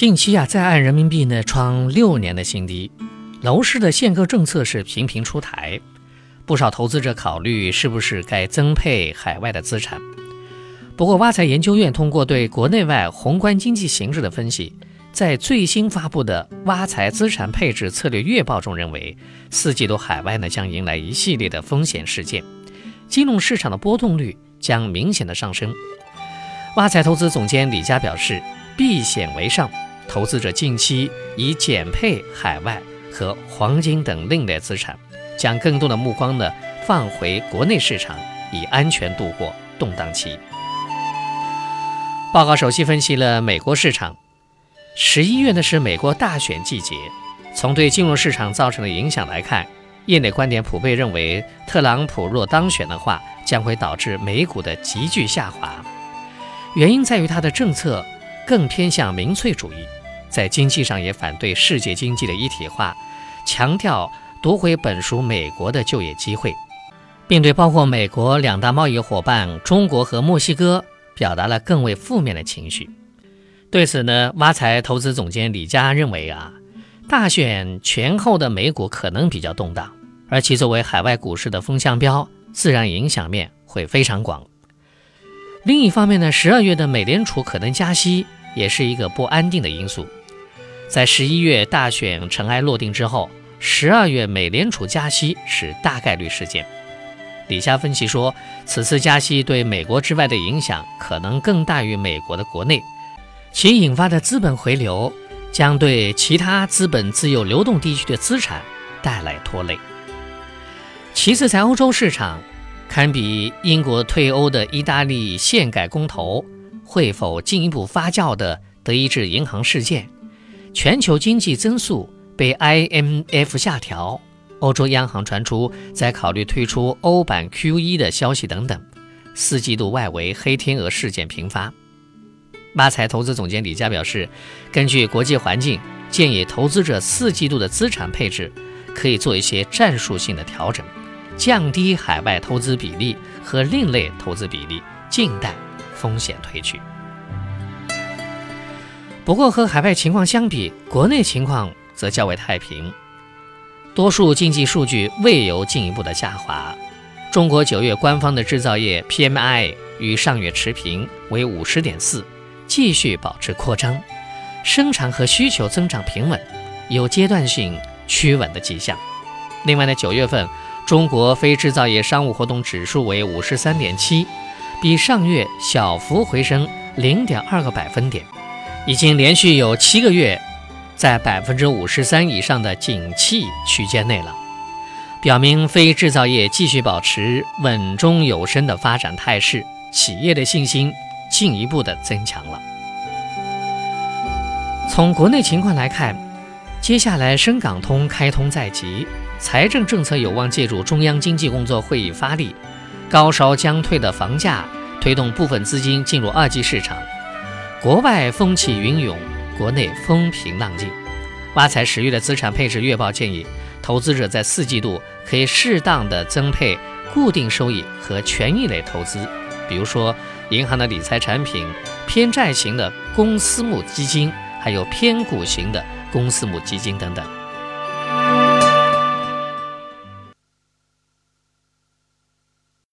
近期啊，在岸人民币呢创六年的新低，楼市的限购政策是频频出台，不少投资者考虑是不是该增配海外的资产。不过，挖财研究院通过对国内外宏观经济形势的分析，在最新发布的挖财资产配置策略月报中认为，四季度海外呢将迎来一系列的风险事件，金融市场的波动率将明显的上升。挖财投资总监李佳表示，避险为上，投资者近期以减配海外和黄金等另类资产，将更多的目光呢放回国内市场，以安全度过动荡期。报告首席分析了美国市场，十一月呢是美国大选季节，从对金融市场造成的影响来看，业内观点普遍认为，特朗普若当选的话，将会导致美股的急剧下滑。原因在于他的政策更偏向民粹主义，在经济上也反对世界经济的一体化，强调夺回本属美国的就业机会，并对包括美国两大贸易伙伴中国和墨西哥表达了更为负面的情绪。对此呢，挖财投资总监李佳认为啊，大选前后的美股可能比较动荡，而其作为海外股市的风向标，自然影响面会非常广。另一方面呢，十二月的美联储可能加息，也是一个不安定的因素。在十一月大选尘埃落定之后，十二月美联储加息是大概率事件。李佳分析说，此次加息对美国之外的影响可能更大于美国的国内，其引发的资本回流将对其他资本自由流动地区的资产带来拖累。其次，在欧洲市场。堪比英国退欧的意大利宪改公投会否进一步发酵的德意志银行事件，全球经济增速被 IMF 下调，欧洲央行传出在考虑退出欧版 QE 的消息等等，四季度外围黑天鹅事件频发。挖财投资总监李佳表示，根据国际环境，建议投资者四季度的资产配置可以做一些战术性的调整。降低海外投资比例和另类投资比例，静待风险退去。不过和海外情况相比，国内情况则较为太平，多数经济数据未有进一步的下滑。中国九月官方的制造业 PMI 与上月持平，为五十点四，继续保持扩张，生产和需求增长平稳，有阶段性趋稳的迹象。另外呢，九月份。中国非制造业商务活动指数为五十三点七，比上月小幅回升零点二个百分点，已经连续有七个月在百分之五十三以上的景气区间内了，表明非制造业继续保持稳中有升的发展态势，企业的信心进一步的增强了。从国内情况来看，接下来深港通开通在即。财政政策有望借助中央经济工作会议发力，高烧将退的房价推动部分资金进入二级市场。国外风起云涌，国内风平浪静。挖财十月的资产配置月报建议，投资者在四季度可以适当的增配固定收益和权益类投资，比如说银行的理财产品、偏债型的公私募基金，还有偏股型的公私募基金等等。